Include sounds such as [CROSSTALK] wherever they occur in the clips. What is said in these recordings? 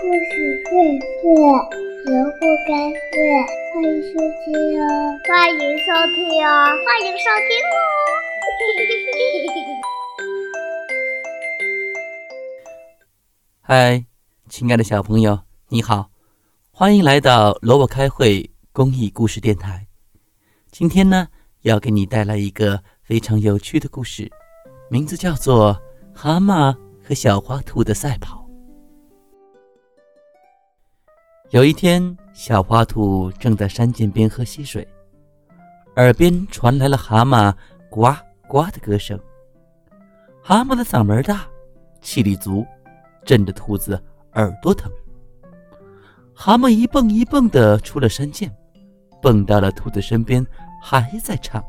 故事荟萃，萝卜开会，欢迎收听哦！欢迎收听哦！欢迎收听哦！嗨，亲爱的小朋友，你好，欢迎来到萝卜开会公益故事电台。今天呢，要给你带来一个非常有趣的故事，名字叫做《蛤蟆和小花兔的赛跑》。有一天，小花兔正在山涧边喝溪水，耳边传来了蛤蟆呱呱的歌声。蛤蟆的嗓门大，气力足，震得兔子耳朵疼。蛤蟆一蹦一蹦的出了山涧，蹦到了兔子身边，还在唱。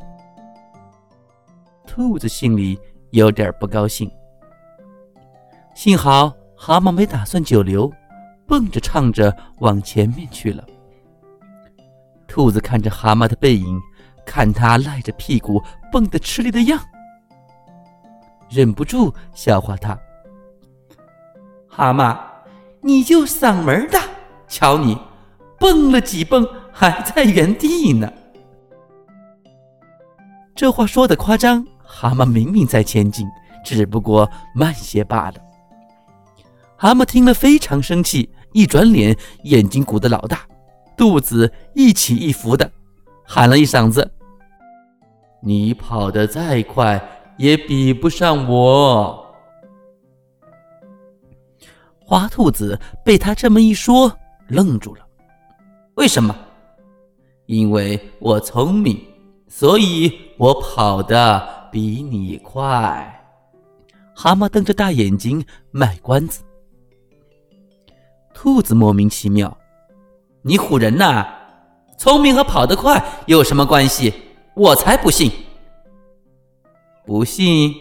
兔子心里有点不高兴，幸好蛤蟆没打算久留。蹦着唱着往前面去了。兔子看着蛤蟆的背影，看他赖着屁股蹦得吃力的样，忍不住笑话他：“蛤蟆，你就嗓门大，瞧你蹦了几蹦还在原地呢。”这话说的夸张，蛤蟆明明在前进，只不过慢些罢了。蛤蟆听了非常生气。一转脸，眼睛鼓得老大，肚子一起一伏的，喊了一嗓子：“你跑得再快，也比不上我。”花兔子被他这么一说，愣住了。为什么？因为我聪明，所以我跑得比你快。蛤蟆瞪着大眼睛卖关子。兔子莫名其妙：“你唬人呐！聪明和跑得快有什么关系？我才不信！不信？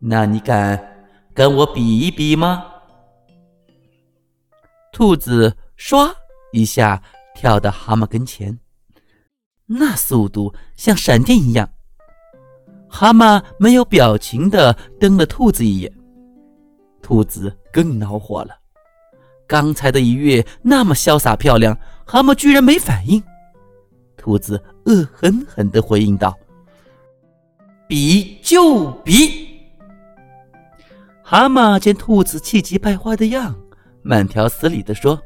那你敢跟我比一比吗？”兔子唰一下跳到蛤蟆跟前，那速度像闪电一样。蛤蟆没有表情的瞪了兔子一眼，兔子更恼火了。刚才的一跃那么潇洒漂亮，蛤蟆居然没反应。兔子恶狠狠地回应道：“比就比。”蛤蟆见兔子气急败坏的样，慢条斯理地说：“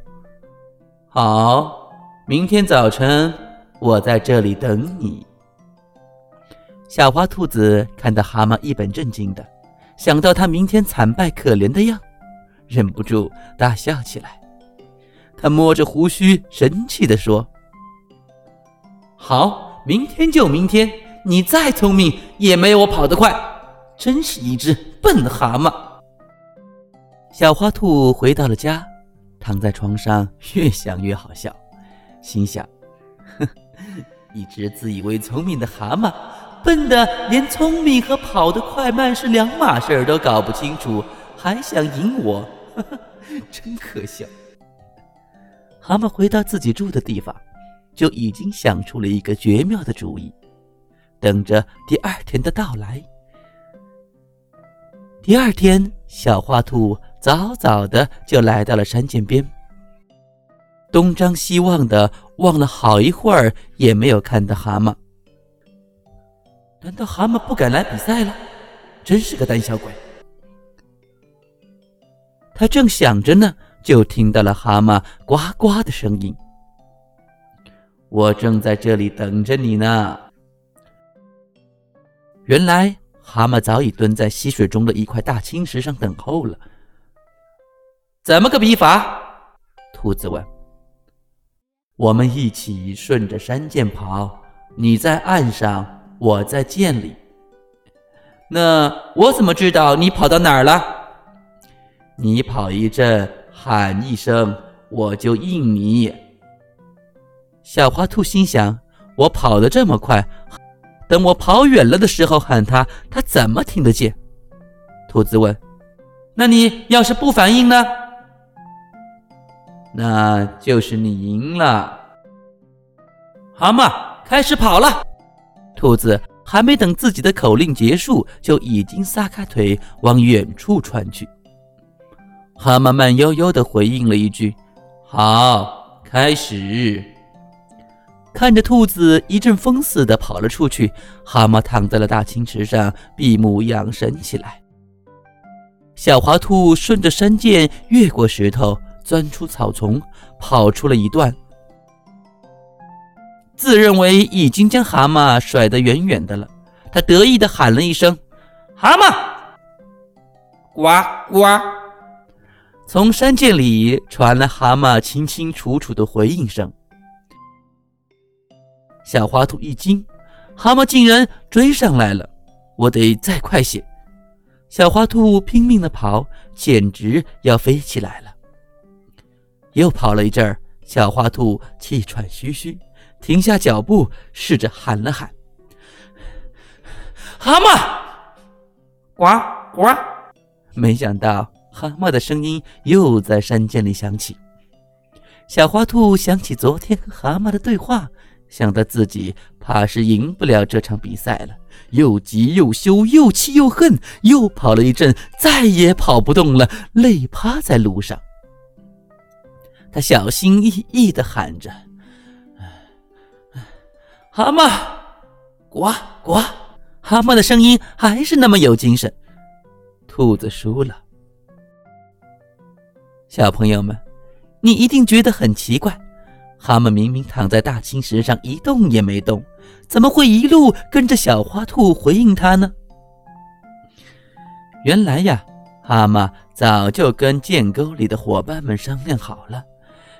好，明天早晨我在这里等你。”小花兔子看到蛤蟆一本正经的，想到他明天惨败可怜的样。忍不住大笑起来，他摸着胡须，神气地说：“好，明天就明天，你再聪明也没有我跑得快，真是一只笨蛤蟆。”小花兔回到了家，躺在床上，越想越好笑，心想：“哼，一只自以为聪明的蛤蟆，笨的连聪明和跑得快慢是两码事儿都搞不清楚，还想赢我。” [LAUGHS] 真可笑！蛤蟆回到自己住的地方，就已经想出了一个绝妙的主意，等着第二天的到来。第二天，小花兔早早的就来到了山涧边，东张西望的望了好一会儿，也没有看到蛤蟆。难道蛤蟆不敢来比赛了？真是个胆小鬼！他正想着呢，就听到了蛤蟆呱呱的声音。我正在这里等着你呢。原来蛤蟆早已蹲在溪水中的一块大青石上等候了。怎么个比法？兔子问。我们一起顺着山涧跑，你在岸上，我在涧里。那我怎么知道你跑到哪儿了？你跑一阵，喊一声，我就应你。小花兔心想：我跑得这么快，等我跑远了的时候喊他，他怎么听得见？兔子问：“那你要是不反应呢？”那就是你赢了。蛤蟆开始跑了。兔子还没等自己的口令结束，就已经撒开腿往远处窜去。蛤蟆慢悠悠地回应了一句：“好，开始。”看着兔子一阵风似的跑了出去，蛤蟆躺在了大青池上，闭目养神起来。小滑兔顺着山涧越过石头，钻出草丛，跑出了一段，自认为已经将蛤蟆甩得远远的了。他得意地喊了一声：“蛤蟆，呱呱！”从山涧里传来蛤蟆清清楚楚的回应声。小花兔一惊，蛤蟆竟然追上来了！我得再快些！小花兔拼命的跑，简直要飞起来了。又跑了一阵儿，小花兔气喘吁吁，停下脚步，试着喊了喊：“蛤蟆，呱呱！”没想到蛤蟆的声音又在山涧里响起。小花兔想起昨天和蛤蟆的对话。想到自己怕是赢不了这场比赛了，又急又羞，又气又恨，又跑了一阵，再也跑不动了，累趴在路上。他小心翼翼地喊着：“蛤蟆，呱呱！”蛤蟆的声音还是那么有精神。兔子输了。小朋友们，你一定觉得很奇怪。蛤蟆明明躺在大青石上一动也没动，怎么会一路跟着小花兔回应它呢？原来呀，蛤蟆早就跟涧沟里的伙伴们商量好了，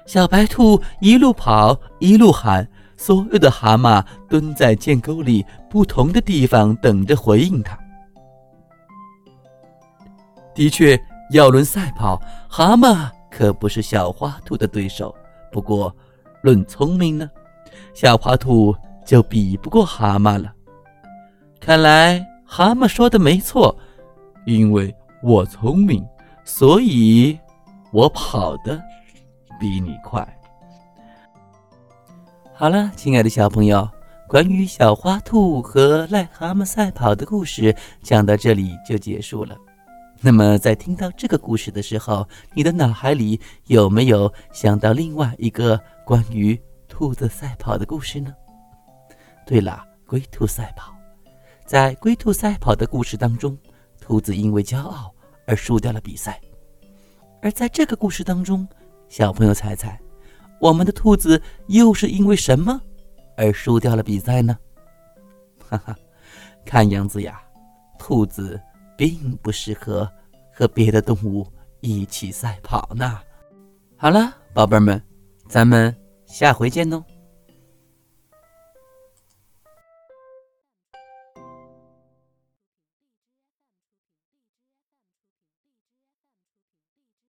小白兔一路跑一路喊，所有的蛤蟆蹲在涧沟里不同的地方等着回应它。的确，要论赛跑，蛤蟆可不是小花兔的对手。不过，论聪明呢，小花兔就比不过蛤蟆了。看来蛤蟆说的没错，因为我聪明，所以我跑得比你快。好了，亲爱的小朋友，关于小花兔和癞蛤蟆赛跑的故事讲到这里就结束了。那么，在听到这个故事的时候，你的脑海里有没有想到另外一个关于兔子赛跑的故事呢？对了，龟兔赛跑，在龟兔赛跑的故事当中，兔子因为骄傲而输掉了比赛。而在这个故事当中，小朋友猜猜，我们的兔子又是因为什么而输掉了比赛呢？哈哈，看样子呀，兔子。并不适合和别的动物一起赛跑呢。好了，宝贝们，咱们下回见喽。